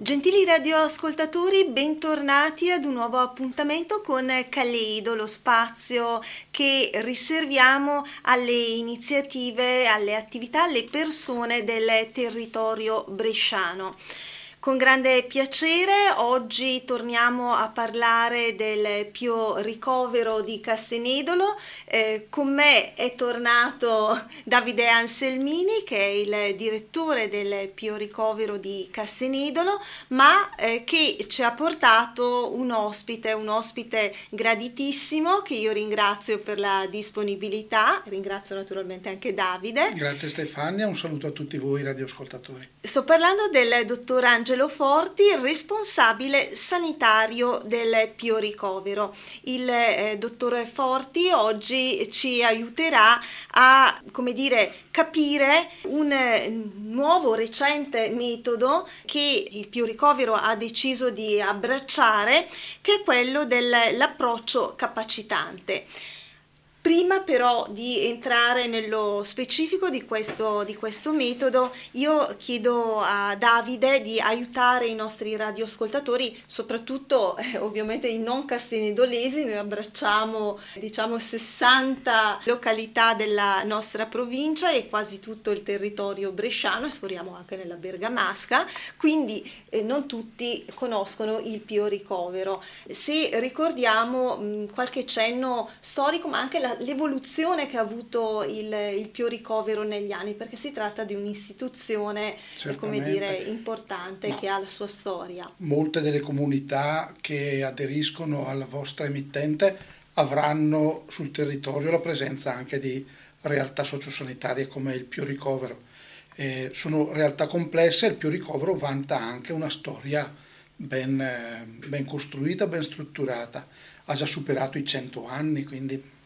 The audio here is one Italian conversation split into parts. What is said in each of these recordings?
Gentili radioascoltatori, bentornati ad un nuovo appuntamento con Caleido, lo spazio che riserviamo alle iniziative, alle attività, alle persone del territorio bresciano. Con grande piacere oggi torniamo a parlare del Pio Ricovero di Castenedolo. Eh, con me è tornato Davide Anselmini che è il direttore del Pio Ricovero di Castenedolo, ma eh, che ci ha portato un ospite, un ospite graditissimo che io ringrazio per la disponibilità, ringrazio naturalmente anche Davide. Grazie Stefania, un saluto a tutti voi radioascoltatori. Sto parlando del dottor Angelo Angelo Forti, responsabile sanitario del Pio Ricovero. Il eh, dottore Forti oggi ci aiuterà a, come dire, capire un eh, nuovo recente metodo che il Pio Ricovero ha deciso di abbracciare, che è quello dell'approccio capacitante. Prima però di entrare nello specifico di questo, di questo, metodo, io chiedo a Davide di aiutare i nostri radioascoltatori, soprattutto eh, ovviamente i non castenedolesi, noi abbracciamo diciamo 60 località della nostra provincia e quasi tutto il territorio bresciano e sforiamo anche nella Bergamasca, quindi eh, non tutti conoscono il Pio Ricovero. Se ricordiamo mh, qualche cenno storico ma anche la l'evoluzione che ha avuto il, il Pio Ricovero negli anni, perché si tratta di un'istituzione come dire, importante che ha la sua storia. Molte delle comunità che aderiscono alla vostra emittente avranno sul territorio la presenza anche di realtà sociosanitarie come il Pio Ricovero. Eh, sono realtà complesse e il Pio Ricovero vanta anche una storia ben, ben costruita, ben strutturata. Ha già superato i 100 anni, quindi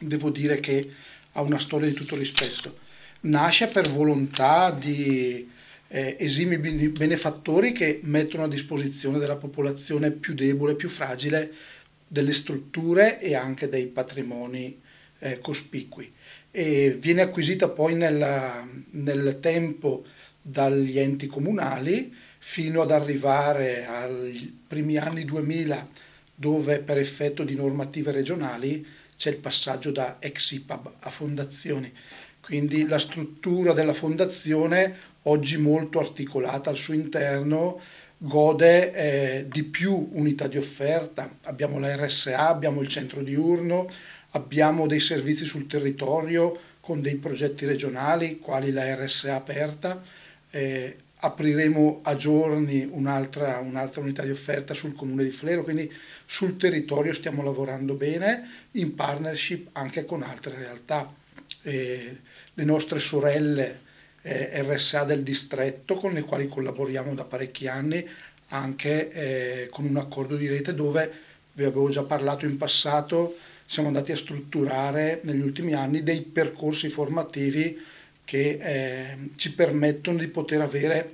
devo dire che ha una storia di tutto rispetto. Nasce per volontà di eh, esimi benefattori che mettono a disposizione della popolazione più debole, più fragile, delle strutture e anche dei patrimoni eh, cospicui. E viene acquisita poi nella, nel tempo dagli enti comunali fino ad arrivare ai primi anni 2000 dove per effetto di normative regionali c'è il passaggio da ex IPAB a fondazioni. Quindi la struttura della fondazione, oggi molto articolata al suo interno, gode eh, di più unità di offerta. Abbiamo la RSA, abbiamo il centro diurno, abbiamo dei servizi sul territorio con dei progetti regionali, quali la RSA aperta. Eh, apriremo a giorni un'altra, un'altra, unità di offerta sul comune di Flero, quindi sul territorio stiamo lavorando bene in partnership anche con altre realtà. Eh, le nostre sorelle eh, RSA del distretto con le quali collaboriamo da parecchi anni anche eh, con un accordo di rete dove vi avevo già parlato in passato, siamo andati a strutturare negli ultimi anni dei percorsi formativi che eh, ci permettono di poter avere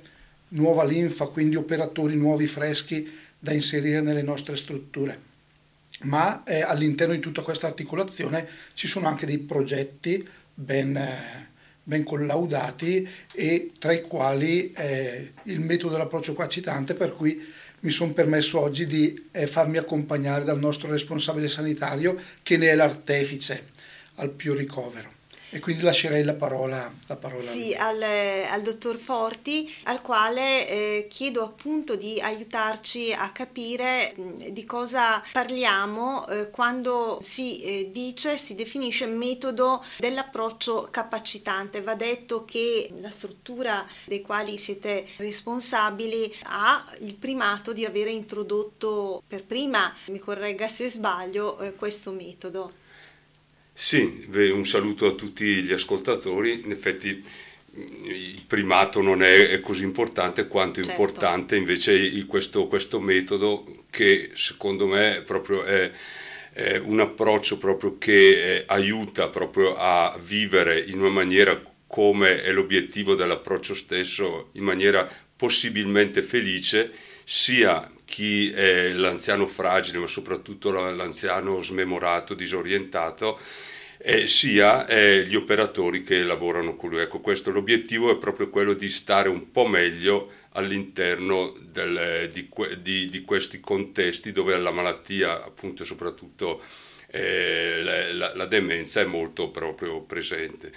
nuova linfa, quindi operatori nuovi, freschi da inserire nelle nostre strutture. Ma eh, all'interno di tutta questa articolazione ci sono anche dei progetti ben, ben collaudati e tra i quali eh, il metodo dell'approccio capacitante per cui mi sono permesso oggi di eh, farmi accompagnare dal nostro responsabile sanitario che ne è l'artefice al più ricovero. E quindi lascerei la parola, la parola. Sì, al, al, dottor Forti, al quale eh, chiedo appunto di aiutarci a capire mh, di cosa parliamo eh, quando si eh, dice, si definisce metodo dell'approccio capacitante. Va detto che la struttura dei quali siete responsabili ha il primato di avere introdotto per prima, mi corregga se sbaglio, eh, questo metodo. Sì, un saluto a tutti gli ascoltatori. In effetti il primato non è, così importante quanto certo. importante invece questo, questo, metodo che secondo me proprio è, è un approccio proprio che eh, aiuta proprio a vivere in una maniera come è l'obiettivo dell'approccio stesso, in maniera possibilmente felice, sia chi è l'anziano fragile, ma soprattutto l'anziano smemorato, disorientato, eh, sia eh, gli operatori che lavorano con lui. Ecco, questo l'obiettivo è proprio quello di stare un po' meglio all'interno del, di, di, di, questi contesti dove la malattia, appunto soprattutto eh, la, la, demenza, è molto proprio presente.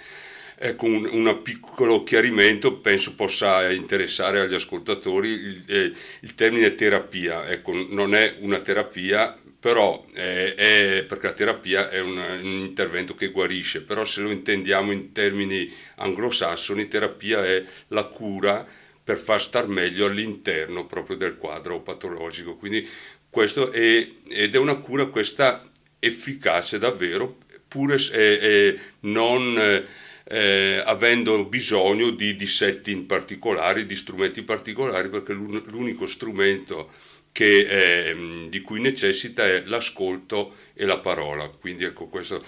Ecco, un, un, piccolo chiarimento penso possa interessare agli ascoltatori il, eh, il termine terapia. Ecco, non è una terapia, però è, è, perché la terapia è un, un, intervento che guarisce, però se lo intendiamo in termini anglosassoni, terapia è la cura per far star meglio all'interno proprio del quadro patologico. Quindi questo è, ed è una cura questa efficace davvero, pur eh, eh, non eh, avendo bisogno di, di setting particolari, di strumenti particolari, perché l'unico strumento che, eh, di cui necessita è l'ascolto e la parola. Quindi ecco questo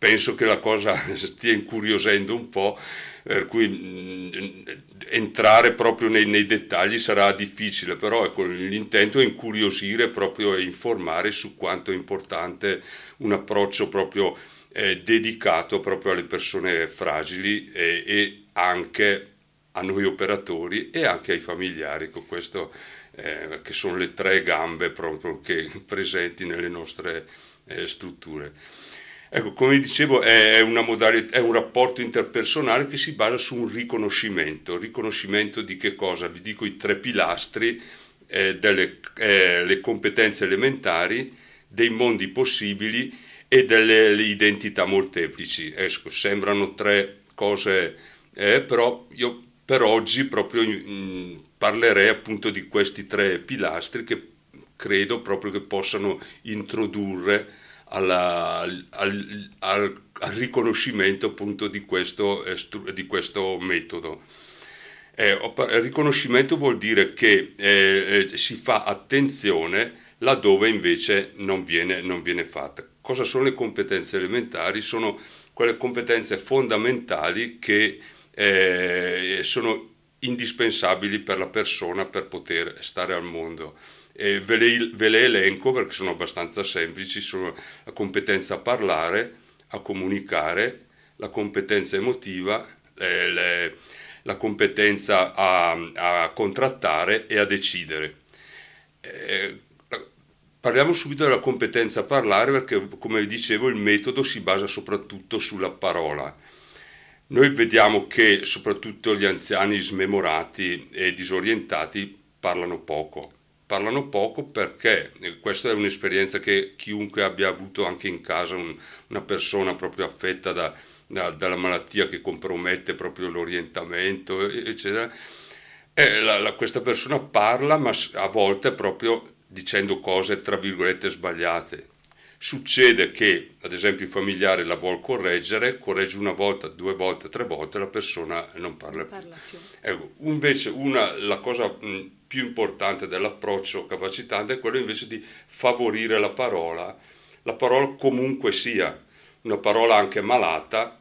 penso che la cosa stia incuriosendo un po', per cui mh, mm, entrare proprio nei, nei, dettagli sarà difficile, però ecco, l'intento è incuriosire proprio e informare su quanto è importante un approccio proprio eh, dedicato proprio alle persone fragili e, e, anche a noi operatori e anche ai familiari, con questo, eh, che sono le tre gambe proprio che presenti nelle nostre eh, strutture. Ecco, come dicevo, è, modalità, è, un rapporto interpersonale che si basa su un riconoscimento. Riconoscimento di che cosa? Vi dico i tre pilastri eh, delle eh, competenze elementari, dei mondi possibili e delle identità molteplici. Ecco, sembrano tre cose, eh, però io per oggi proprio mh, parlerei appunto di questi tre pilastri che credo proprio che possano introdurre alla, al, al, al, riconoscimento appunto di questo, di questo metodo. Eh, riconoscimento vuol dire che eh, eh, si fa attenzione laddove invece non viene, non viene fatta. Cosa sono le competenze elementari? Sono quelle competenze fondamentali che eh, sono indispensabili per la persona per poter stare al mondo. Eh, ve, le, ve, le, elenco perché sono abbastanza semplici, sono la competenza a parlare, a comunicare, la competenza emotiva, eh, le, la competenza a, a, contrattare e a decidere. Eh, parliamo subito della competenza a parlare perché, come dicevo, il metodo si basa soprattutto sulla parola. Noi vediamo che soprattutto gli anziani smemorati e disorientati parlano poco parlano poco perché questa è un'esperienza che chiunque abbia avuto anche in casa un, una persona proprio affetta da, da, dalla malattia che compromette proprio l'orientamento, eccetera. Eh, la, la, questa persona parla, ma a volte proprio dicendo cose tra virgolette sbagliate. Succede che, ad esempio, il familiare la vuol correggere, corregge una volta, due volte, tre volte, la persona non parla, non parla più. più. Ecco, invece, una, la cosa mh, più importante dell'approccio capacitante è quello invece di favorire la parola, la parola comunque sia, una parola anche malata,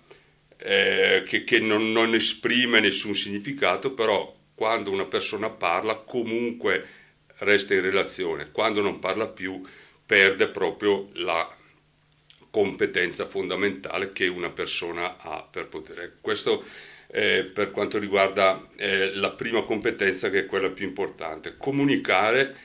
eh, che, che non, non esprime nessun significato, però quando una persona parla comunque resta in relazione, quando non parla più perde proprio la competenza fondamentale che una persona ha per poter. Questo eh, per quanto riguarda eh, la prima competenza che è quella più importante. Comunicare,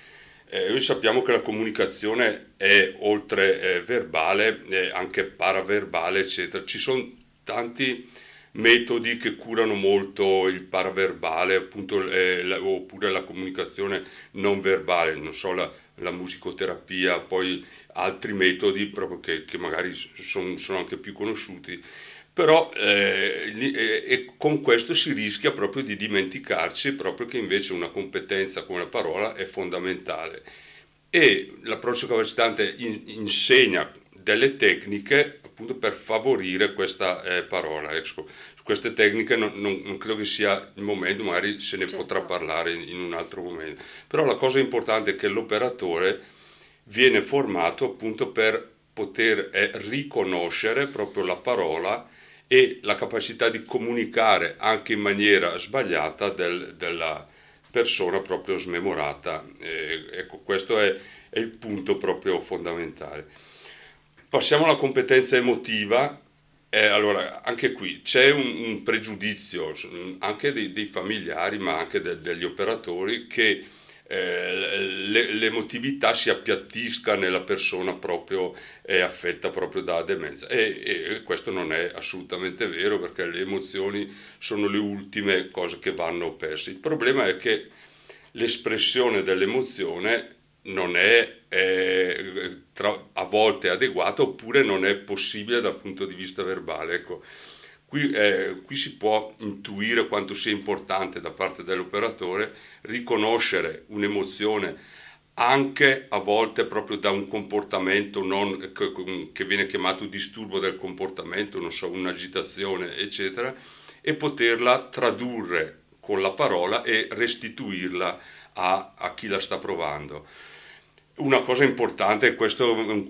eh, noi sappiamo che la comunicazione è oltre eh, verbale, anche paraverbale, eccetera. Ci sono tanti metodi che curano molto il paraverbale, appunto, eh, la, oppure la comunicazione non verbale, non so, la, la musicoterapia, poi altri metodi proprio che, che magari son, sono anche più conosciuti, però eh, eh, con questo si rischia proprio di dimenticarci proprio che invece una competenza come la parola è fondamentale e l'approccio capacitante in, insegna delle tecniche appunto per favorire questa eh, parola. Ecco, queste tecniche non, non, non, credo che sia il momento, magari se ne certo. potrà parlare in, in, un altro momento. Però la cosa importante è che l'operatore viene formato appunto per poter eh, riconoscere proprio la parola e la capacità di comunicare anche in maniera sbagliata del, della persona proprio smemorata. Eh, ecco, questo è, è il punto proprio fondamentale. Passiamo alla competenza emotiva. Eh, allora, anche qui c'è un, un pregiudizio anche dei, dei, familiari, ma anche de, degli operatori, che eh, l'emotività si appiattisca nella persona proprio è affetta proprio da demenza e, e, questo non è assolutamente vero perché le emozioni sono le ultime cose che vanno perse. Il problema è che l'espressione dell'emozione non è, è tra, a volte adeguata oppure non è possibile dal punto di vista verbale. Ecco, qui, eh, qui si può intuire quanto sia importante da parte dell'operatore riconoscere un'emozione anche a volte proprio da un comportamento non, che viene chiamato disturbo del comportamento, non so, un'agitazione, eccetera, e poterla tradurre con la parola e restituirla a, a chi la sta provando. Una cosa importante, questo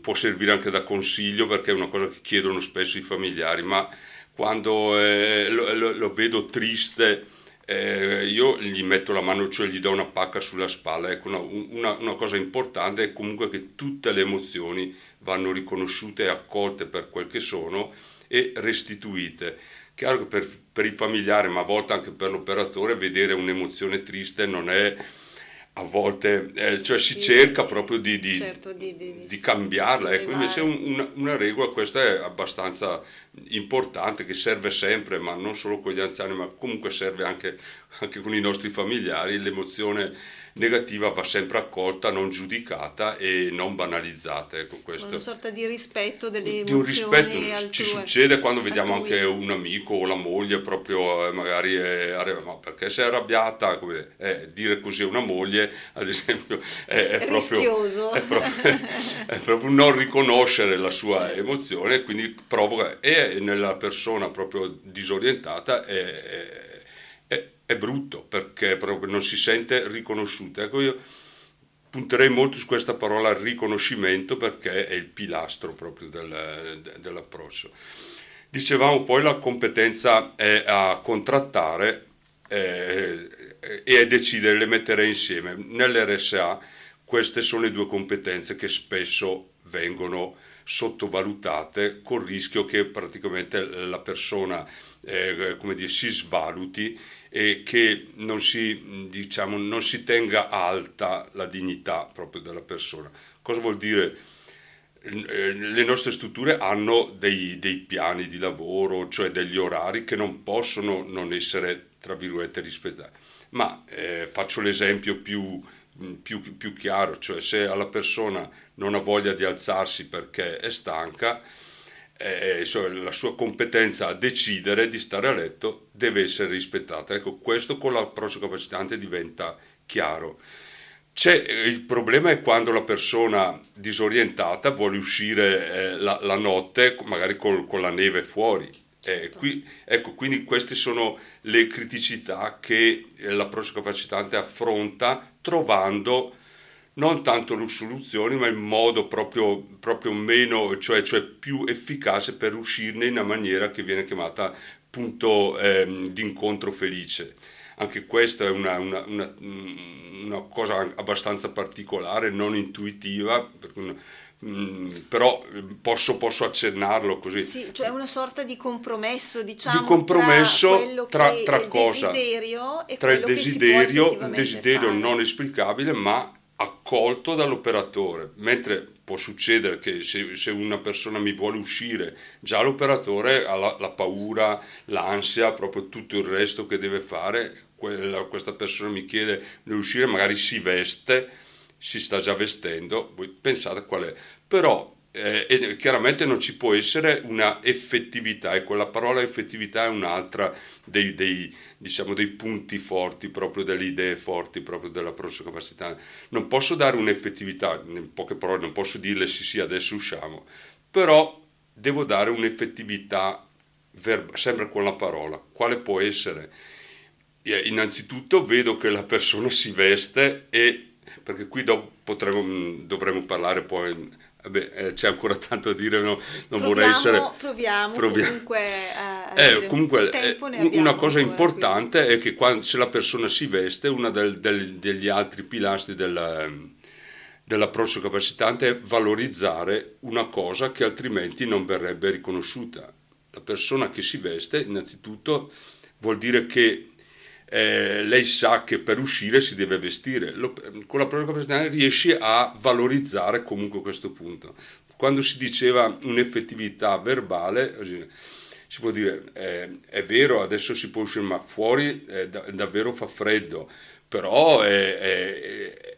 può servire anche da consiglio perché è una cosa che chiedono spesso i familiari, ma quando eh, lo, lo, lo, vedo triste, eh, io gli metto la mano, cioè gli do una pacca sulla spalla. Ecco, una, una, una, cosa importante è comunque che tutte le emozioni vanno riconosciute e accolte per quel che sono e restituite. Chiaro che per, per il familiare, ma a volte anche per l'operatore, vedere un'emozione triste non è a volte, eh, cioè si sì, cerca proprio di, di, certo, di, di cambiarla, ecco, invece un, una, una, regola, questa è abbastanza importante, che serve sempre, ma non solo con gli anziani, ma comunque serve anche, anche con i nostri familiari, l'emozione negativa va sempre accolta, non giudicata e non banalizzata. Ecco, questo. Una sorta di rispetto delle di un rispetto ci succede quando vediamo altrui. anche un amico o la moglie proprio eh, magari è, ma perché sei arrabbiata? Eh, dire così a una moglie, ad esempio, è, è, proprio, è, proprio, è proprio non riconoscere la sua certo. emozione, quindi provoca e nella persona proprio disorientata è è brutto perché proprio non si sente riconosciuta. Ecco, io punterei molto su questa parola riconoscimento perché è il pilastro proprio del, dell'approccio. Dicevamo poi la competenza è a contrattare eh, e a decidere, le mettere insieme. Nell'RSA queste sono le due competenze che spesso vengono sottovalutate col rischio che praticamente la persona eh, come dire, si svaluti e che non si, diciamo, non si tenga alta la dignità proprio della persona. Cosa vuol dire? Eh, le nostre strutture hanno dei, dei, piani di lavoro, cioè degli orari che non possono non essere, tra virgolette, rispettati. Ma eh, faccio l'esempio più, più, più chiaro, cioè se alla persona non ha voglia di alzarsi perché è stanca, eh, la sua competenza a decidere di stare a letto deve essere rispettata. Ecco, questo con l'approccio capacitante diventa chiaro. C'è, il problema è quando la persona disorientata vuole uscire eh, la, la, notte, magari col, con la neve fuori. Eh, qui, ecco, quindi queste sono le criticità che eh, l'approccio capacitante affronta trovando non tanto le soluzioni, ma il modo proprio, proprio meno, cioè, cioè, più efficace per uscirne in una maniera che viene chiamata punto ehm, d'incontro felice. Anche questa è una, una, una, una, cosa abbastanza particolare, non intuitiva, mm, però posso, posso, accennarlo così. Sì, cioè una sorta di compromesso, diciamo, di compromesso tra, tra, tra cosa? Desiderio e tra il desiderio, un desiderio fare. non esplicabile, ma accolto dall'operatore, mentre può succedere che se, se, una persona mi vuole uscire, già l'operatore ha la, la, paura, l'ansia, proprio tutto il resto che deve fare, quella, questa persona mi chiede di uscire, magari si veste, si sta già vestendo, voi pensate qual è, però eh, e chiaramente non ci può essere una effettività, ecco la parola effettività è un'altra dei, dei, diciamo, dei punti forti, proprio delle idee forti, proprio dell'approccio capacità. Non posso dare un'effettività, in poche parole non posso dirle sì sì adesso usciamo, però devo dare un'effettività verba, sempre con la parola. Quale può essere? Innanzitutto vedo che la persona si veste e perché qui potremo, dovremo parlare poi Vabbè, eh, c'è ancora tanto da dire, no, non proviamo, vorrei essere... Proviamo, proviamo. comunque, a eh, comunque eh, una cosa importante qui. è che quando, se la persona si veste, uno degli altri pilastri del, dell'approccio capacitante è valorizzare una cosa che altrimenti non verrebbe riconosciuta. La persona che si veste, innanzitutto, vuol dire che eh, lei sa che per uscire si deve vestire. Lo, con l'approccio capacitante riesci a valorizzare comunque questo punto. Quando si diceva un'effettività verbale, si può dire eh, è vero, adesso si può uscire, ma fuori eh, da, davvero fa freddo, però è, è,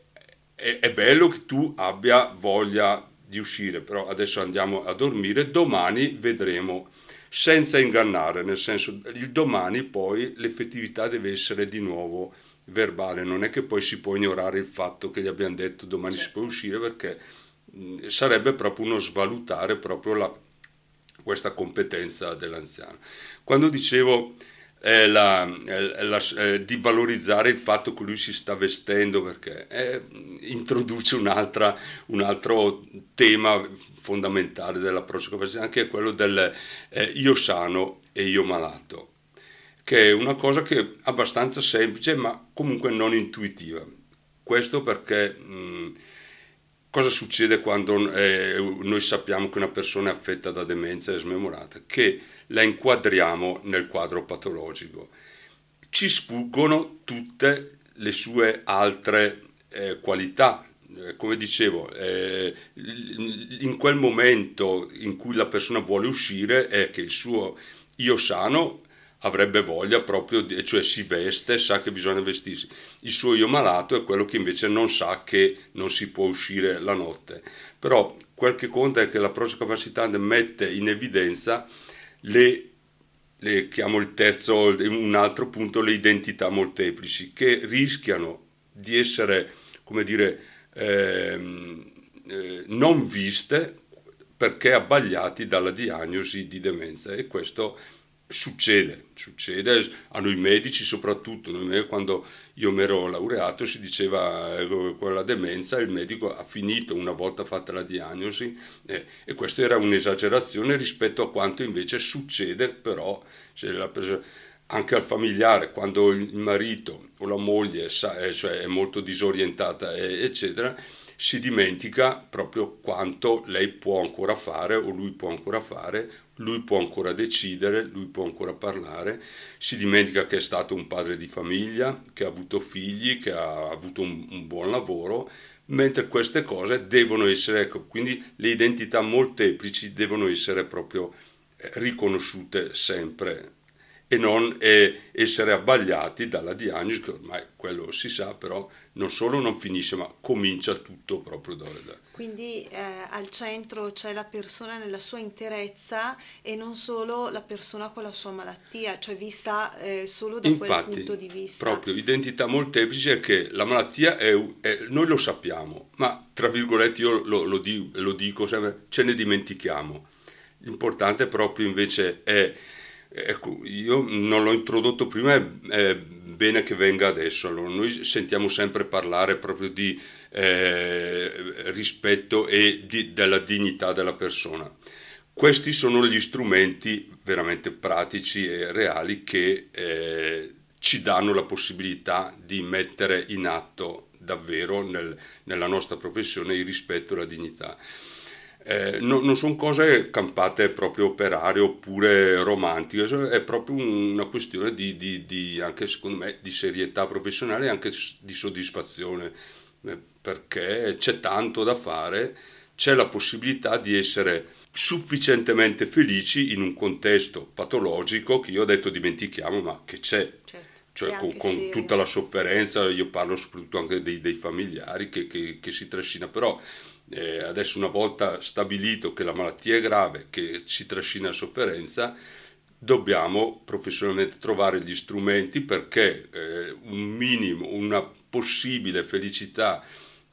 è, è bello che tu abbia voglia di uscire, però adesso andiamo a dormire, domani vedremo senza ingannare, nel senso il domani poi l'effettività deve essere di nuovo verbale, non è che poi si può ignorare il fatto che gli abbiamo detto domani certo. si può uscire perché mh, sarebbe proprio uno svalutare proprio la, questa competenza dell'anziano. Quando dicevo eh, la, eh, la, eh, di valorizzare il fatto che lui si sta vestendo perché eh, introduce un altro tema fondamentale dell'approccio professionale che è quello del eh, io sano e io malato che è una cosa che è abbastanza semplice ma comunque non intuitiva questo perché mh, cosa succede quando eh, noi sappiamo che una persona è affetta da demenza e smemorata? Che la inquadriamo nel quadro patologico. Ci sfuggono tutte le sue altre eh, qualità. Eh, come dicevo, eh, in quel momento in cui la persona vuole uscire è che il suo io sano avrebbe voglia proprio, di, cioè si veste, sa che bisogna vestirsi. Il suo io malato è quello che invece non sa che non si può uscire la notte. Però quel che conta è che l'approccio capacitante mette in evidenza le, le chiamo il terzo, un altro punto, le identità molteplici che rischiano di essere, come dire, ehm, eh, non viste perché abbagliati dalla diagnosi di demenza. E questo Succede, succede a noi medici soprattutto, noi, quando io mi ero laureato si diceva eh, con la demenza il medico ha finito una volta fatta la diagnosi eh, e questa era un'esagerazione rispetto a quanto invece succede però anche al familiare quando il marito o la moglie sa, eh, cioè è molto disorientata eccetera si dimentica proprio quanto lei può ancora fare o lui può ancora fare, lui può ancora decidere, lui può ancora parlare, si dimentica che è stato un padre di famiglia, che ha avuto figli, che ha avuto un, un buon lavoro, mentre queste cose devono essere, ecco, quindi le identità molteplici devono essere proprio eh, riconosciute sempre e non eh, essere abbagliati dalla diagnosi, che ormai quello si sa, però non solo non finisce, ma comincia tutto proprio da... da. Quindi eh, al centro c'è la persona nella sua interezza e non solo la persona con la sua malattia, cioè vista eh, solo da Infatti, quel punto di vista. Proprio, identità molteplice è che la malattia è, è, noi lo sappiamo, ma tra virgolette io lo, lo, dico, lo dico sempre, ce ne dimentichiamo. L'importante proprio invece è Ecco, io non l'ho introdotto prima, è bene che venga adesso. Allora, noi sentiamo sempre parlare proprio di eh, rispetto e di, della dignità della persona. Questi sono gli strumenti veramente pratici e reali che eh, ci danno la possibilità di mettere in atto davvero nel, nella nostra professione il rispetto e la dignità. Eh, no, non sono cose campate proprio operarie oppure romantiche, è proprio una questione di, di, di, anche secondo me di serietà professionale e anche di soddisfazione, eh, perché c'è tanto da fare, c'è la possibilità di essere sufficientemente felici in un contesto patologico che io ho detto dimentichiamo, ma che c'è. Certo cioè con, con tutta la sofferenza, io parlo soprattutto anche dei, dei familiari che, che, che, si trascina, però eh, adesso una volta stabilito che la malattia è grave, che si trascina sofferenza, dobbiamo professionalmente trovare gli strumenti perché eh, un minimo, una possibile felicità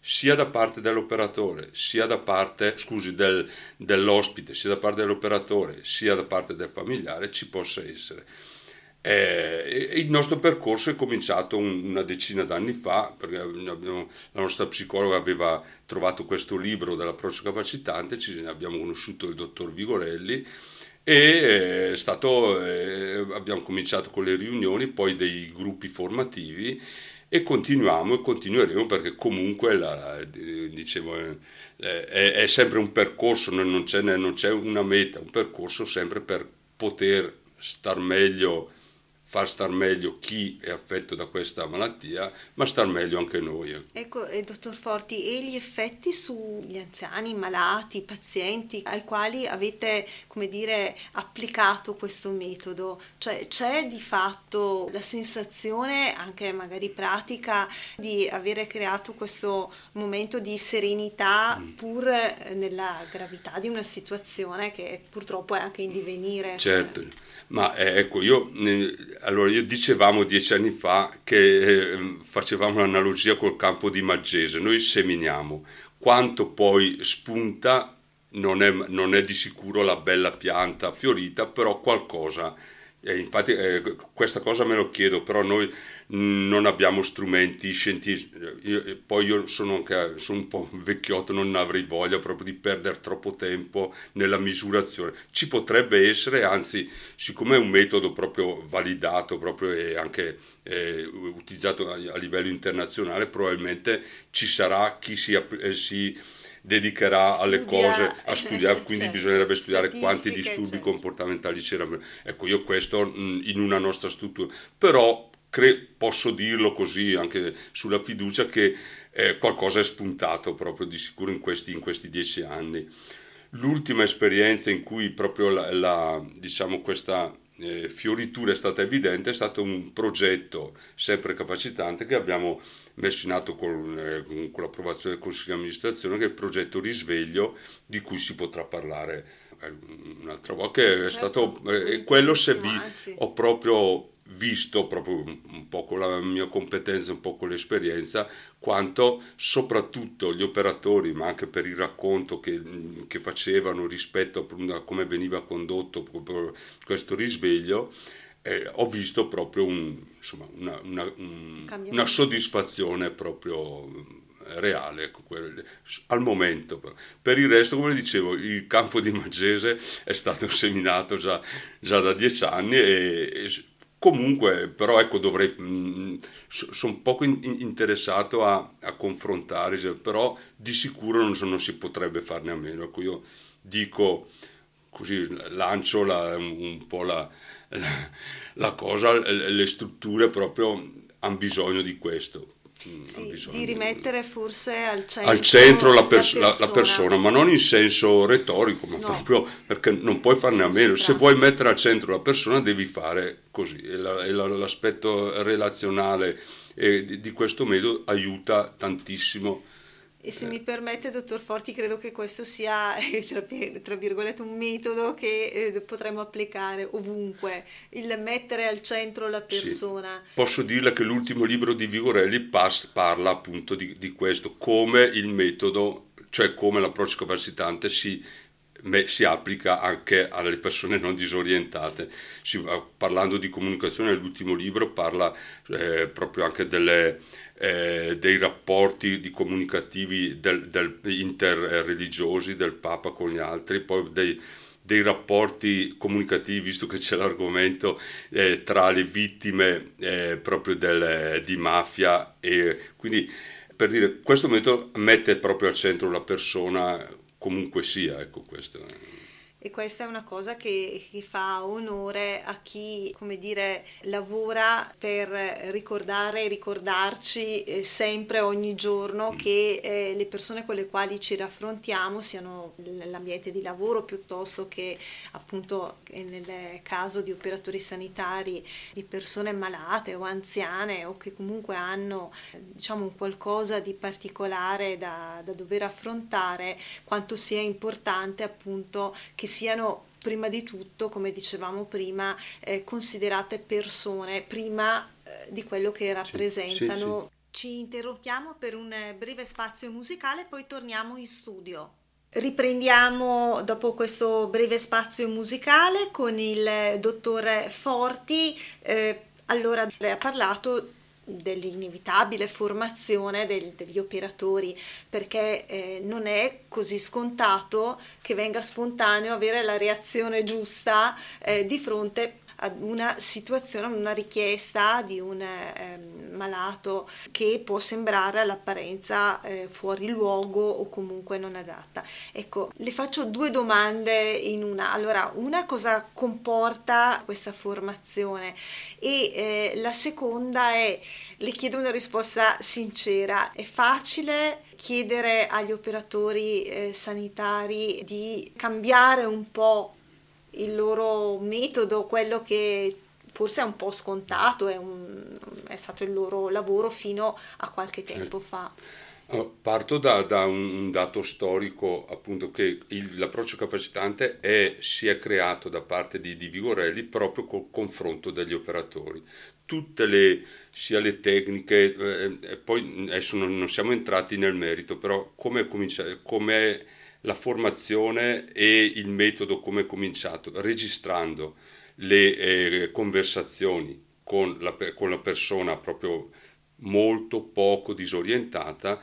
sia da parte dell'operatore, sia da parte, scusi, del, dell'ospite, sia da parte dell'operatore, sia da parte del familiare ci possa essere. Eh, il nostro percorso è cominciato una decina d'anni fa, perché abbiamo, la nostra psicologa aveva trovato questo libro dell'approccio capacitante, ci abbiamo conosciuto il dottor Vigorelli e stato, eh, abbiamo cominciato con le riunioni, poi dei gruppi formativi e continuiamo e continueremo perché comunque, la, dicevo, eh, è, è, sempre un percorso, non c'è, non c'è una meta, un percorso sempre per poter star meglio far star meglio chi è affetto da questa malattia, ma star meglio anche noi. Ecco, eh, dottor Forti, e gli effetti sugli anziani, malati, pazienti ai quali avete, come dire, applicato questo metodo? Cioè c'è di fatto la sensazione, anche magari pratica, di avere creato questo momento di serenità mm. pur nella gravità di una situazione che purtroppo è anche in divenire? Certo. Cioè... Ma eh, ecco, io, allora, io dicevamo dieci anni fa che eh, facevamo l'analogia col campo di Maggese, noi seminiamo, quanto poi spunta non è, non è di sicuro la bella pianta fiorita, però qualcosa eh, infatti eh, questa cosa me lo chiedo, però noi non abbiamo strumenti scientifici, io, poi io sono anche sono un po' vecchiotto, non avrei voglia proprio di perdere troppo tempo nella misurazione. Ci potrebbe essere, anzi, siccome è un metodo proprio validato proprio e anche eh, utilizzato a, a, livello internazionale, probabilmente ci sarà chi si, eh, si dedicherà Studia, alle cose a studiare, quindi certo, bisognerebbe studiare quanti disturbi certo. comportamentali c'erano. Ecco, io questo mh, in una nostra struttura, però cre- posso dirlo così anche sulla fiducia che eh, qualcosa è spuntato proprio di sicuro in questi, in questi dieci anni. L'ultima esperienza in cui proprio la, la, diciamo questa eh, fioritura è stata evidente è stato un progetto sempre capacitante che abbiamo messo in atto con, eh, con l'approvazione del Consiglio di amministrazione, che è il progetto Risveglio, di cui si potrà parlare eh, un'altra volta, che è certo, stato, eh, quello se vi ho proprio visto proprio un po' con la mia competenza, un po' con l'esperienza, quanto soprattutto gli operatori, ma anche per il racconto che, che facevano rispetto a come veniva condotto questo risveglio, eh, ho visto proprio un, insomma, una, una, un, una, soddisfazione proprio reale ecco, al momento per il resto come dicevo il campo di Magese è stato seminato già, già da dieci anni e, e comunque però ecco dovrei mm, sono poco in, interessato a, a, confrontare però di sicuro non, non, si potrebbe farne a meno ecco io dico così lancio la, un po' la la, cosa, le strutture proprio hanno bisogno di questo. Mm, sì, di rimettere forse al centro, al centro la, pers- la, persona. la, persona. ma non in senso retorico, ma no. proprio perché non puoi farne a meno. Se vuoi mettere al centro la persona devi fare così e, la, e l'aspetto relazionale di, di questo metodo aiuta tantissimo e se eh. mi permette, dottor Forti, credo che questo sia, tra, tra virgolette, un metodo che eh, potremmo applicare ovunque, il mettere al centro la persona. Sì. Posso dirle che l'ultimo libro di Vigorelli pas, parla appunto di, di, questo, come il metodo, cioè come l'approccio capacitante si, me, si applica anche alle persone non disorientate. Si, parlando di comunicazione, nell'ultimo libro parla eh, proprio anche delle eh, dei rapporti comunicativi del, del interreligiosi del Papa con gli altri, poi dei, dei rapporti comunicativi, visto che c'è l'argomento eh, tra le vittime eh, proprio del, di mafia e quindi per dire questo momento mette proprio al centro la persona comunque sia, ecco questo e questa è una cosa che, che, fa onore a chi, come dire, lavora per ricordare e ricordarci eh, sempre, ogni giorno, mm. che eh, le persone con le quali ci raffrontiamo, siano l'ambiente di lavoro piuttosto che appunto nel caso di operatori sanitari, di persone malate o anziane o che comunque hanno diciamo un qualcosa di particolare da, da dover affrontare, quanto sia importante appunto che siano prima di tutto, come dicevamo prima, eh, considerate persone prima eh, di quello che rappresentano. Sì, sì. Ci interrompiamo per un breve spazio musicale, poi torniamo in studio. Riprendiamo dopo questo breve spazio musicale con il dottor Forti. Eh, allora, lei ha parlato dell'inevitabile formazione del, degli operatori perché eh, non è così scontato che venga spontaneo avere la reazione giusta eh, di fronte ad una situazione, una richiesta di un eh, malato che può sembrare all'apparenza eh, fuori luogo o comunque non adatta. Ecco, le faccio due domande in una. Allora, una cosa comporta questa formazione e eh, la seconda è, le chiedo una risposta sincera, è facile chiedere agli operatori eh, sanitari di cambiare un po' il loro metodo, quello che forse è un po' scontato, è, un, è stato il loro lavoro fino a qualche tempo fa. Parto da, da, un dato storico, appunto, che il, l'approccio capacitante è, si è creato da parte di, di Vigorelli proprio col confronto degli operatori. Tutte le, sia le tecniche, eh, poi adesso non, non, siamo entrati nel merito, però come è la formazione e il metodo come è cominciato, registrando le eh, conversazioni con la, con la persona proprio molto poco disorientata,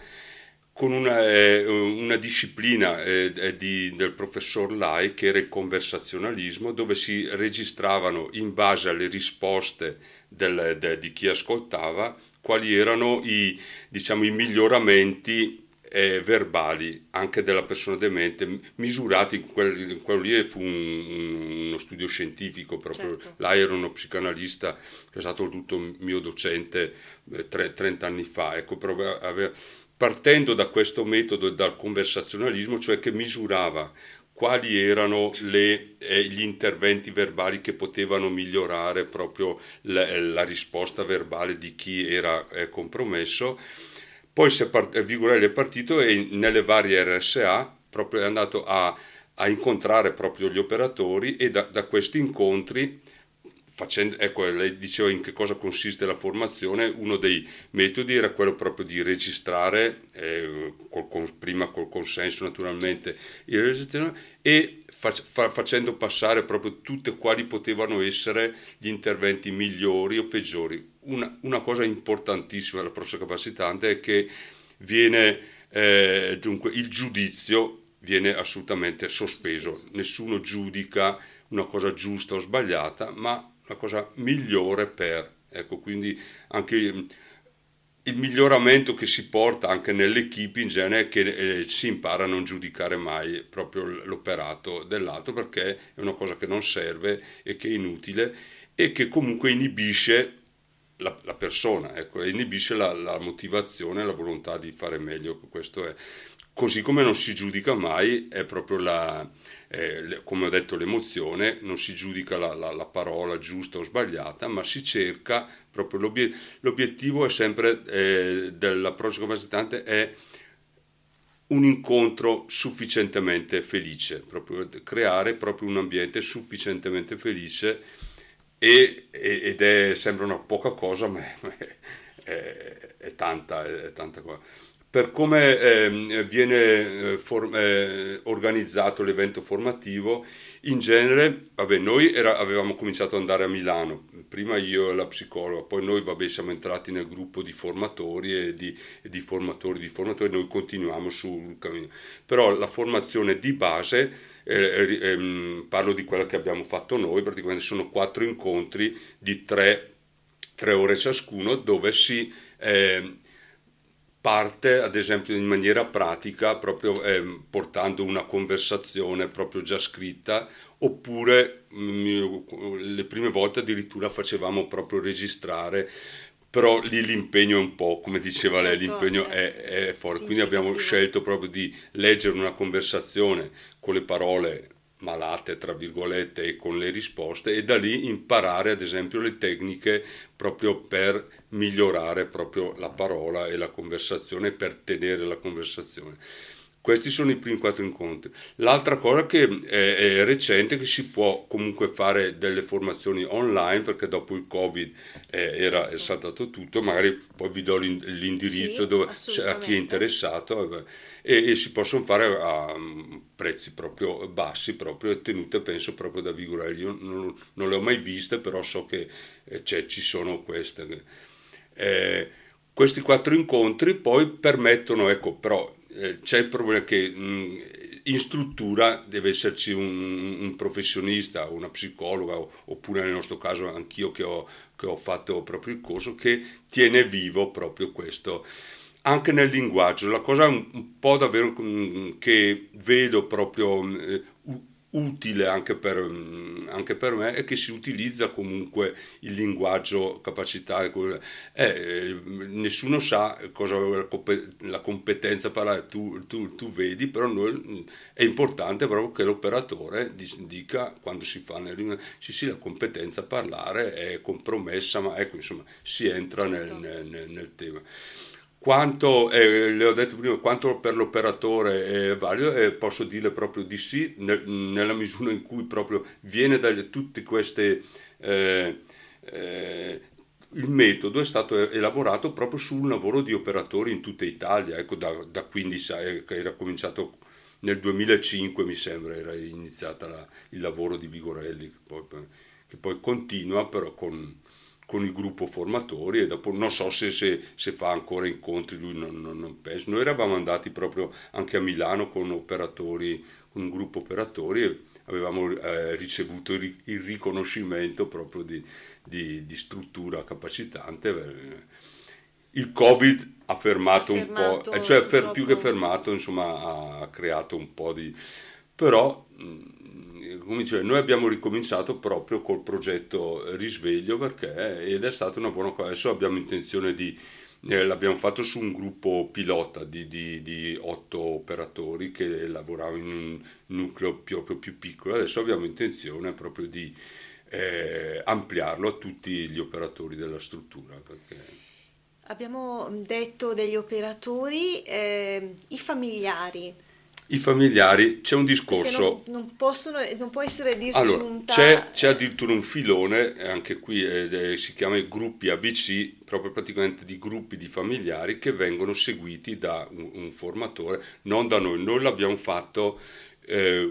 con una, eh, una disciplina eh, di, del professor Lai che era il conversazionalismo, dove si registravano in base alle risposte del, de, di chi ascoltava quali erano i, diciamo, i miglioramenti eh, verbali anche della persona demente, misurati, quel, quello lì fu un, uno studio scientifico, proprio certo. là ero uno psicanalista che è stato tutto mio docente eh, tre, 30 anni fa, ecco, proprio, aveva, partendo da questo metodo e dal conversazionalismo, cioè che misurava quali erano le, eh, gli interventi verbali che potevano migliorare proprio la, la risposta verbale di chi era eh, compromesso poi part- Vigorelli è partito e nelle varie RSA è andato a, a incontrare proprio gli operatori e da, da questi incontri Facendo, ecco, lei diceva in che cosa consiste la formazione, uno dei metodi era quello proprio di registrare, eh, col, con, prima col consenso naturalmente, e fac, fa, facendo passare proprio tutte quali potevano essere gli interventi migliori o peggiori una, una cosa importantissima dell'approccio capacitante è che viene, eh, dunque, il giudizio viene assolutamente sospeso, nessuno giudica una cosa giusta o sbagliata, ma una cosa migliore per. Ecco, quindi anche il miglioramento che si porta anche nell'equipe in genere è che eh, si impara a non giudicare mai proprio l'operato dell'altro perché è una cosa che non serve e che è inutile e che comunque inibisce la, la persona, ecco, inibisce la, la motivazione, la volontà di fare meglio. Questo è. Così come non si giudica mai, è proprio la, eh, come ho detto, l'emozione, non si giudica la, la, la, parola giusta o sbagliata, ma si cerca proprio l'obiet- l'obiettivo è sempre eh, dell'approccio capacitante è un incontro sufficientemente felice, proprio creare proprio un ambiente sufficientemente felice e, ed è, sembra una poca cosa, ma è, è, è tanta, è tanta cosa. Per come eh, viene for, eh, organizzato l'evento formativo, in genere, vabbè, noi era, avevamo cominciato ad andare a Milano, prima io e la psicologa, poi noi vabbè, siamo entrati nel gruppo di formatori e di, e di formatori di formatori, noi continuiamo sul cammino. Però la formazione di base eh, ehm, parlo di quella che abbiamo fatto noi, praticamente sono quattro incontri di tre, tre ore ciascuno dove si eh, parte ad esempio in maniera pratica proprio eh, portando una conversazione proprio già scritta oppure mh, mm, le prime volte addirittura facevamo proprio registrare però lì l'impegno è un po', come diceva certo, lei, l'impegno è, è forte, quindi abbiamo scelto proprio di leggere una conversazione con le parole malate, tra virgolette, e con le risposte e da lì imparare ad esempio le tecniche proprio per migliorare proprio la parola e la conversazione, per tenere la conversazione. Questi sono i primi quattro incontri. L'altra cosa che è, è, recente è che si può comunque fare delle formazioni online perché dopo il Covid eh, era è saltato tutto, magari poi vi do l'indirizzo sì, dove, a chi è interessato e, e, si possono fare a um, prezzi proprio bassi, proprio tenute penso proprio da Vigorelli. Io non, non, le ho mai viste, però so che eh, ci sono queste. Eh, questi quattro incontri poi permettono, ecco, però eh, c'è il problema che mh, in struttura deve esserci un, un professionista, una psicologa oppure nel nostro caso anch'io che ho, che ho fatto proprio il corso che tiene vivo proprio questo anche nel linguaggio. La cosa un, po' davvero mm, che vedo proprio eh, utile anche per, mm, anche per, me è che si utilizza comunque il linguaggio capacità eh, nessuno sa cosa la competenza parlare tu, tu, tu, vedi però noi, mm, è importante proprio che l'operatore dica quando si fa nel, sì sì la competenza a parlare è compromessa ma ecco insomma si entra certo. nel, nel, nel tema quanto, eh, le ho detto prima, quanto per l'operatore è valido, eh, posso dire proprio di sì, nel, nella misura in cui proprio viene da tutte queste... Eh, eh, il metodo è stato elaborato proprio su un lavoro di operatori in tutta Italia, ecco da, da quindi sai, che era cominciato nel 2005 mi sembra, era iniziato il lavoro di Vigorelli, che poi, che poi continua però con, con il gruppo formatori e dopo non so se, se, se fa ancora incontri, lui non, non, non, penso. Noi eravamo andati proprio anche a Milano con operatori, con un gruppo operatori e avevamo eh, ricevuto il, il, riconoscimento proprio di, di, di struttura capacitante. Il Covid ha fermato, ha fermato un po', eh, cioè più che fermato, insomma, ha creato un po' di... però come noi abbiamo ricominciato proprio col progetto Risveglio perché ed è stata una buona cosa. Adesso abbiamo intenzione di eh, l'abbiamo fatto su un gruppo pilota di, di, di, otto operatori che lavoravano in un nucleo proprio più piccolo. Adesso abbiamo intenzione proprio di eh, ampliarlo a tutti gli operatori della struttura. Perché... Abbiamo detto degli operatori, eh, i familiari i familiari, c'è un discorso. Non, non, possono, non può essere disgiunta. Allora, c'è, c'è, addirittura un filone, anche qui eh, si chiama i gruppi ABC, proprio praticamente di gruppi di familiari che vengono seguiti da un, un formatore, non da noi. Noi l'abbiamo fatto eh,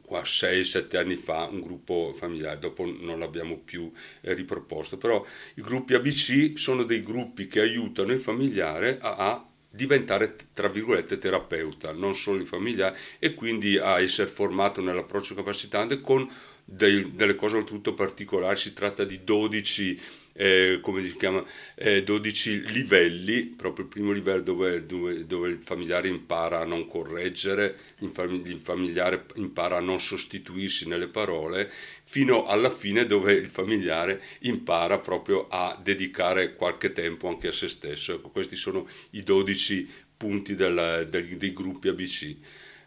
qua 6-7 anni fa, un gruppo familiare, dopo non l'abbiamo più eh, riproposto, però i gruppi ABC sono dei gruppi che aiutano il familiare a, a diventare tra virgolette terapeuta, non solo i familiari e quindi a essere formato nell'approccio capacitante con dei, delle cose oltretutto particolari, si tratta di 12 eh, come si chiama, eh, 12 livelli, proprio il primo livello dove, dove, dove, il familiare impara a non correggere, il familiare impara a non sostituirsi nelle parole, fino alla fine dove il familiare impara proprio a dedicare qualche tempo anche a se stesso. Ecco, questi sono i 12 punti del, del, dei gruppi ABC.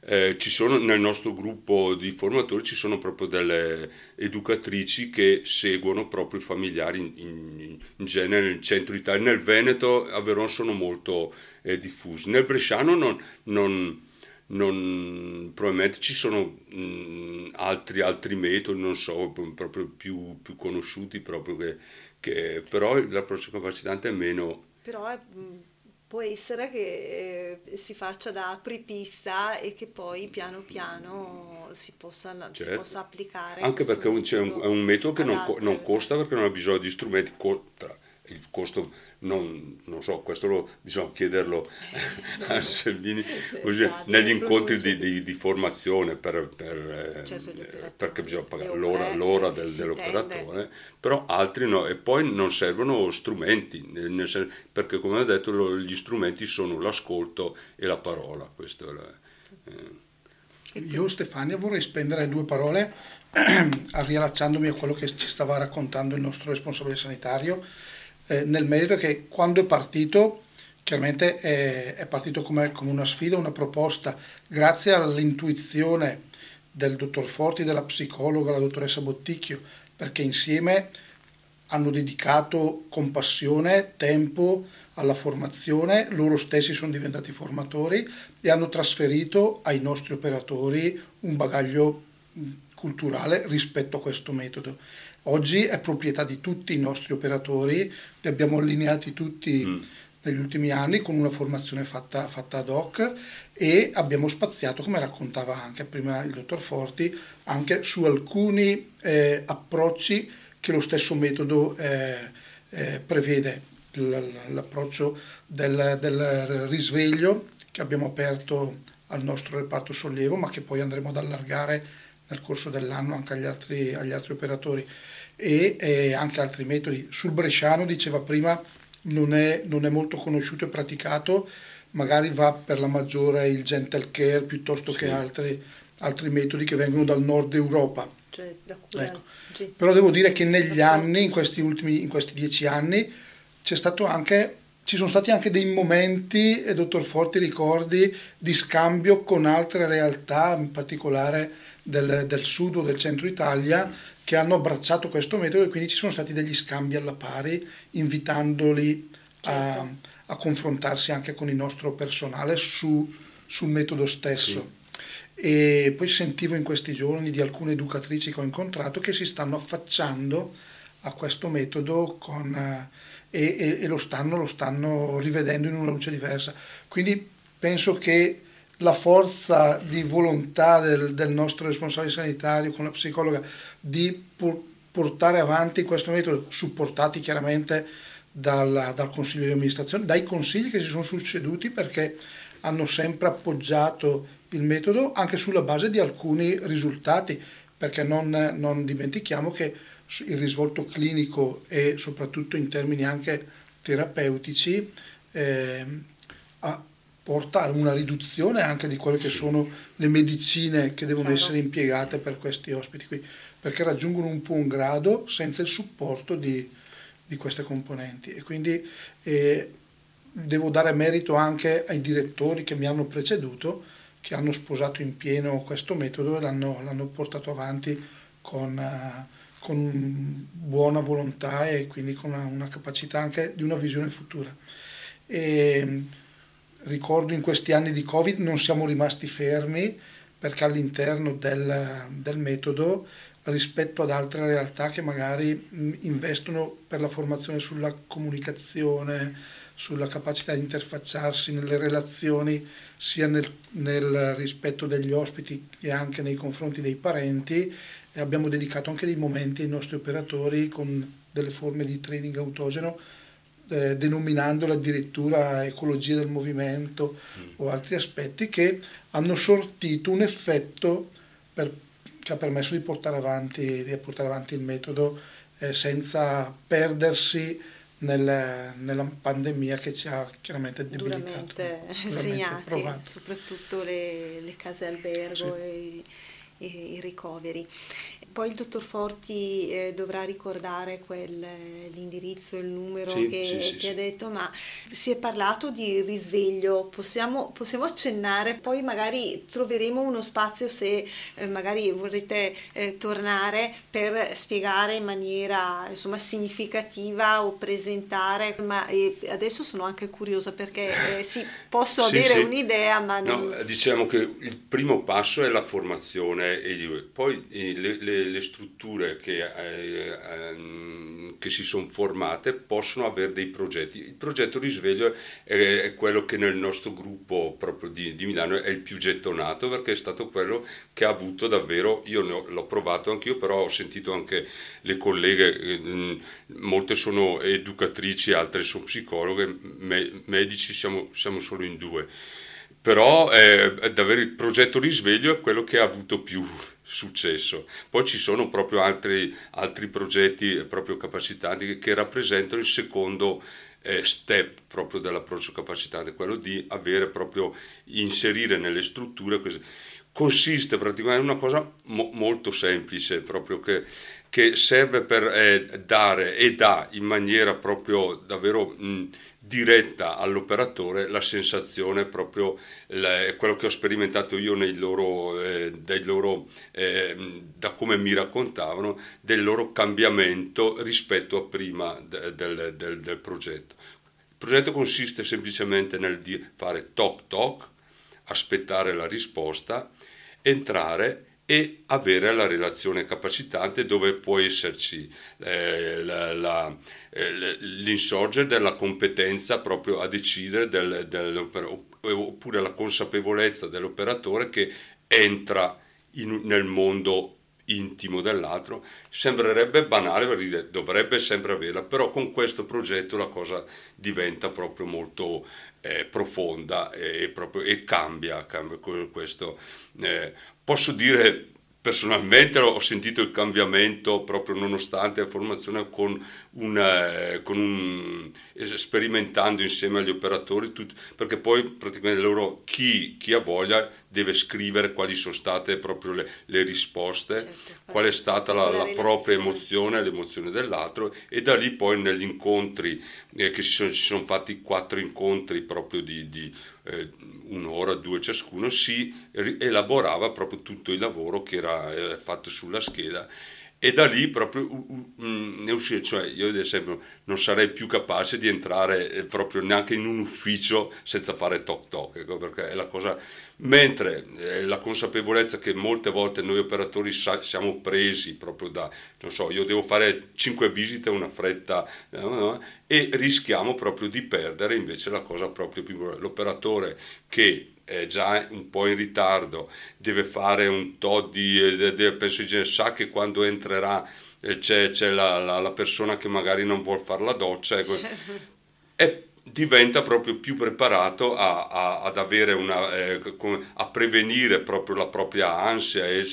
Eh, sono, nel nostro gruppo di formatori ci sono proprio delle educatrici che seguono proprio i familiari in, in, in genere nel centro Italia. Nel Veneto a Verona sono molto eh, diffusi. Nel Bresciano non, non, non, probabilmente ci sono mh, altri, altri, metodi, non so, proprio più, più conosciuti, proprio che, che, però l'approccio capacitante è meno... Però è può essere che eh, si faccia da apripista e che poi piano piano si possa, certo. si possa applicare. Anche perché c'è un, è un metodo che non, non, costa perché non ha bisogno di strumenti, il costo non, non, so, questo lo, bisogna chiederlo a Selvini così, esatto, negli incontri di, di, di, formazione per, per, eh, certo, perché bisogna pagare l'ora, l'ora del, dell'operatore, però altri no, e poi non servono strumenti, nel, perché come ho detto gli strumenti sono l'ascolto e la parola. Questo è la, eh. Io Stefania vorrei spendere due parole riallacciandomi a quello che ci stava raccontando il nostro responsabile sanitario eh, nel merito che quando è partito, chiaramente è, è partito come, come, una sfida, una proposta, grazie all'intuizione del dottor Forti, della psicologa, la dottoressa Botticchio, perché insieme hanno dedicato compassione, tempo alla formazione, loro stessi sono diventati formatori e hanno trasferito ai nostri operatori un bagaglio culturale rispetto a questo metodo. Oggi è proprietà di tutti i nostri operatori, li abbiamo allineati tutti mm. negli ultimi anni con una formazione fatta, fatta, ad hoc e abbiamo spaziato, come raccontava anche prima il dottor Forti, anche su alcuni eh, approcci che lo stesso metodo eh, eh, prevede. L'approccio del, del risveglio che abbiamo aperto al nostro reparto sollievo, ma che poi andremo ad allargare nel corso dell'anno anche agli altri, agli altri operatori e eh, anche altri metodi. Sul bresciano, diceva prima, non è, non è molto conosciuto e praticato, magari va per la maggiore il gentle care piuttosto sì. che altri, altri, metodi che vengono dal nord Europa. Cioè, ecco. Però devo dire che negli anni, in questi ultimi in questi dieci anni, c'è stato anche ci sono stati anche dei momenti, e dottor Forti ricordi, di scambio con altre realtà, in particolare del, del sud o del centro Italia, che hanno abbracciato questo metodo e quindi ci sono stati degli scambi alla pari, invitandoli certo. a, a, confrontarsi anche con il nostro personale su, sul metodo stesso. Sì. E poi sentivo in questi giorni di alcune educatrici che ho incontrato che si stanno affacciando a questo metodo con, eh, e, e, e lo, stanno, lo stanno rivedendo in una luce diversa. Quindi penso che la forza di volontà del, del, nostro responsabile sanitario con la psicologa di pur, portare avanti questo metodo, supportati chiaramente dal, dal, consiglio di amministrazione, dai consigli che si sono succeduti perché hanno sempre appoggiato il metodo anche sulla base di alcuni risultati, perché non, non dimentichiamo che il risvolto clinico e soprattutto in termini anche terapeutici eh, ha, porta a una riduzione anche di quelle che sono le medicine che devono certo. essere impiegate per questi ospiti qui, perché raggiungono un buon grado senza il supporto di, di queste componenti. E quindi eh, devo dare merito anche ai direttori che mi hanno preceduto, che hanno sposato in pieno questo metodo e l'hanno, l'hanno portato avanti con, uh, con, buona volontà e quindi con una, una capacità anche di una visione futura. E, ricordo in questi anni di Covid non siamo rimasti fermi perché all'interno del, del metodo rispetto ad altre realtà che magari investono per la formazione sulla comunicazione, sulla capacità di interfacciarsi nelle relazioni sia nel, nel, rispetto degli ospiti che anche nei confronti dei parenti e abbiamo dedicato anche dei momenti ai nostri operatori con delle forme di training autogeno eh, denominandolo addirittura ecologia del movimento mm. o altri aspetti che hanno sortito un effetto per, che ha permesso di portare avanti, di portare avanti il metodo eh, senza perdersi nel, nella pandemia che ci ha chiaramente debilitato. Duramente, segnate, soprattutto le, le, case albergo sì. e, e i ricoveri. Poi il dottor Forti eh, dovrà ricordare quel, l'indirizzo, il numero sì, che, sì, sì, che ha detto, ma si è parlato di risveglio, possiamo, possiamo accennare, poi magari troveremo uno spazio se eh, magari vorrete eh, tornare per spiegare in maniera insomma, significativa o presentare, ma adesso sono anche curiosa perché eh, sì, posso avere un'idea, ma non... No, diciamo che il primo passo è la formazione, e poi eh, le, le strutture che, eh, ehm, che si sono formate possono avere dei progetti. Il progetto risveglio è, è quello che nel nostro gruppo proprio di, di, Milano è il più gettonato perché è stato quello che ha avuto davvero, io ho, l'ho provato anch'io, però ho sentito anche le colleghe, eh, molte sono educatrici, altre sono psicologhe, me, medici siamo, siamo solo in due però eh, davvero il progetto risveglio è quello che ha avuto più, successo. Poi ci sono proprio altri, altri progetti proprio capacitati che, che rappresentano il secondo eh, step proprio dell'approccio capacitante, quello di avere proprio, inserire nelle strutture queste, consiste praticamente in una cosa mo- molto semplice, proprio che, che serve per eh, dare e dà in maniera proprio davvero mh, diretta all'operatore la sensazione proprio la, quello che ho sperimentato io nei loro, eh, loro eh, da come mi raccontavano del loro cambiamento rispetto a prima de, del, del, del, progetto. Il progetto consiste semplicemente nel fare toc toc aspettare la risposta entrare e avere la relazione capacitante dove può esserci eh, la, la, eh, l'insorgere della competenza proprio a decidere del, del, oppure la consapevolezza dell'operatore che entra in, nel mondo intimo dell'altro, sembrerebbe banale per dire dovrebbe sempre averla, però con questo progetto la cosa diventa proprio molto eh, profonda e, proprio, e, cambia, cambia questo. Eh, posso dire personalmente ho sentito il cambiamento proprio nonostante la formazione con una, con un, sperimentando insieme agli operatori tut, perché poi praticamente loro chi, chi, ha voglia deve scrivere quali sono state proprio le, le risposte certo, qual è stata la, la propria emozione l'emozione dell'altro e da lì poi negli incontri eh, che si sono, si sono, fatti quattro incontri proprio di, di eh, un'ora, due ciascuno, si elaborava proprio tutto il lavoro che era eh, fatto sulla scheda e da lì proprio ne uscì, cioè io ad esempio non sarei più capace di entrare eh, proprio neanche in un ufficio senza fare toc toc, ecco, perché è la cosa, mentre eh, la consapevolezza che molte volte noi operatori sa, siamo presi proprio da, non so, io devo fare cinque visite una fretta no, e rischiamo proprio di perdere invece la cosa proprio più, l'operatore che è già un po' in ritardo, deve fare un tot di, eh, deve, penso che sa che quando entrerà eh, c'è, c'è la, la, la, persona che magari non vuole fare la doccia ecco, e diventa proprio più preparato a, a, ad avere una, eh, a prevenire proprio la propria ansia e,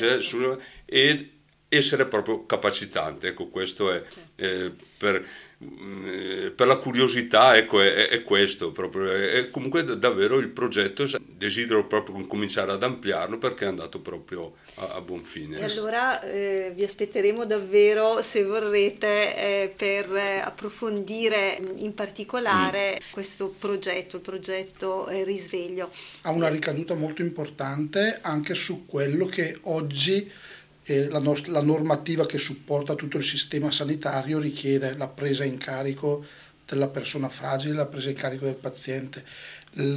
e essere proprio capacitante. Ecco, questo è eh, per per la curiosità ecco, è, è questo proprio, è comunque davvero il progetto desidero proprio cominciare ad ampliarlo perché è andato proprio a, a buon fine e allora eh, vi aspetteremo davvero se vorrete eh, per approfondire in particolare mm. questo progetto il progetto eh, Risveglio ha una ricaduta molto importante anche su quello che oggi la, nost- la normativa che supporta tutto il sistema sanitario richiede la presa in carico della persona fragile, la presa in carico del paziente.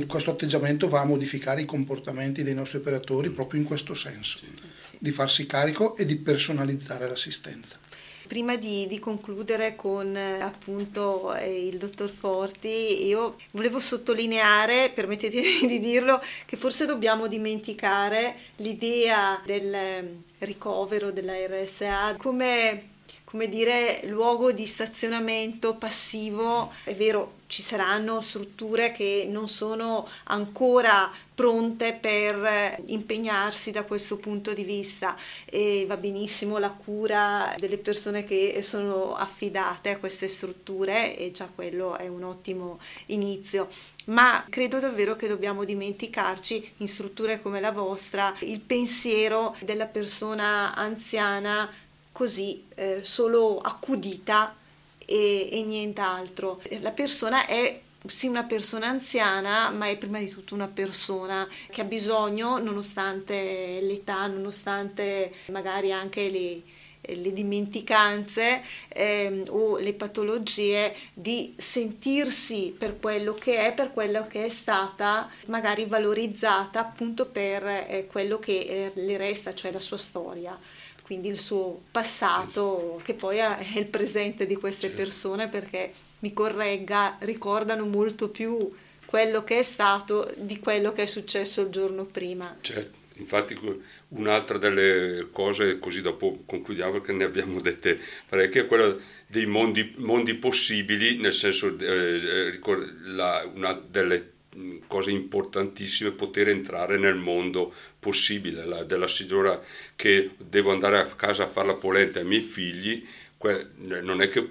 questo atteggiamento va a modificare i comportamenti dei nostri operatori proprio in questo senso, di farsi carico e di personalizzare l'assistenza. Prima di, di concludere con appunto eh, il dottor Forti, io volevo sottolineare, permettetemi di dirlo, che forse dobbiamo dimenticare l'idea del ricovero della RSA come come dire, luogo di stazionamento passivo. È vero, ci saranno strutture che non sono ancora pronte per impegnarsi da questo punto di vista e va benissimo la cura delle persone che sono affidate a queste strutture e già quello è un ottimo inizio ma credo davvero che dobbiamo dimenticarci in strutture come la vostra il pensiero della persona anziana così eh, solo accudita e, e nient'altro. La persona è sì una persona anziana, ma è prima di tutto una persona che ha bisogno, nonostante l'età, nonostante magari anche le, le dimenticanze eh, o le patologie, di sentirsi per quello che è, per quello che è stata magari valorizzata appunto per eh, quello che eh, le resta, cioè la sua storia quindi il suo passato che poi è il presente di queste certo. persone perché mi corregga, ricordano molto più quello che è stato di quello che è successo il giorno prima. Certo. Infatti un'altra delle cose, così dopo concludiamo perché ne abbiamo dette parecchie, è quella dei mondi, mondi possibili, nel senso eh, eh la, una delle cose importantissime poter entrare nel mondo possibile la, della signora che devo andare a casa a fare la polenta ai miei figli non è che,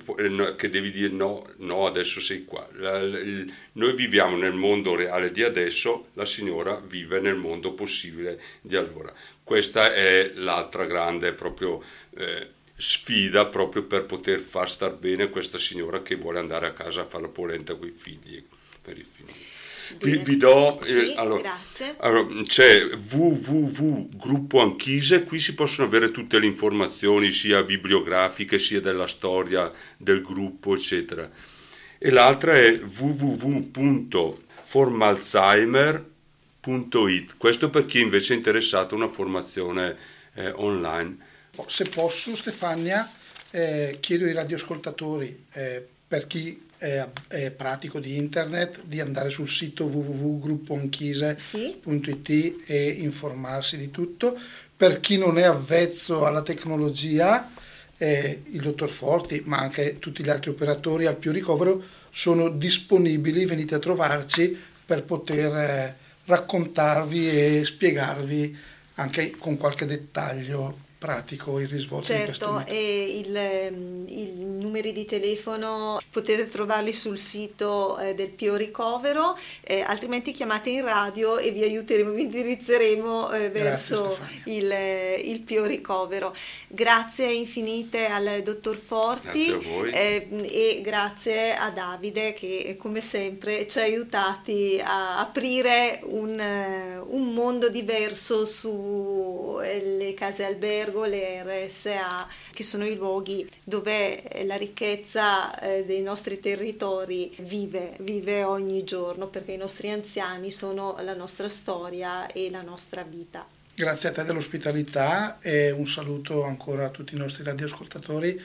che, devi dire no, no, adesso sei qua. Noi viviamo nel mondo reale di adesso, la signora vive nel mondo possibile di allora. Questa è l'altra grande proprio, eh, sfida proprio per poter far star bene questa signora che vuole andare a casa a fare la polenta con i figli. Per i figli. Vi, vi, do eh, sì, allora, allora, c'è www gruppo Anchise qui si possono avere tutte le informazioni sia bibliografiche sia della storia del gruppo eccetera. E l'altra è www.formalzheimer.it questo per chi invece è interessato a una formazione eh, online. Se posso Stefania eh, chiedo ai radioascoltatori eh, per chi è, pratico di internet di andare sul sito www.gruppoanchise.it sì. e informarsi di tutto. Per chi non è avvezzo alla tecnologia, eh, il dottor Forti, ma anche tutti gli altri operatori al più ricovero sono disponibili, venite a trovarci per poter eh, raccontarvi e spiegarvi anche con qualche dettaglio pratico il risvolto certo, e il, ehm, i numeri di telefono potete trovarli sul sito eh, del Pio Ricovero, eh, altrimenti chiamate in radio e vi aiuteremo, vi indirizzeremo eh, verso il, eh, il, Pio Ricovero. Grazie infinite al dottor Forti grazie eh, e grazie a Davide che come sempre ci ha aiutati a aprire un, eh, un mondo diverso sulle case albergo albergo, le RSA, che sono i luoghi dove la ricchezza eh, dei nostri territori vive, vive ogni giorno, perché i nostri anziani sono la nostra storia e la nostra vita. Grazie a te dell'ospitalità e un saluto ancora a tutti i nostri radioascoltatori.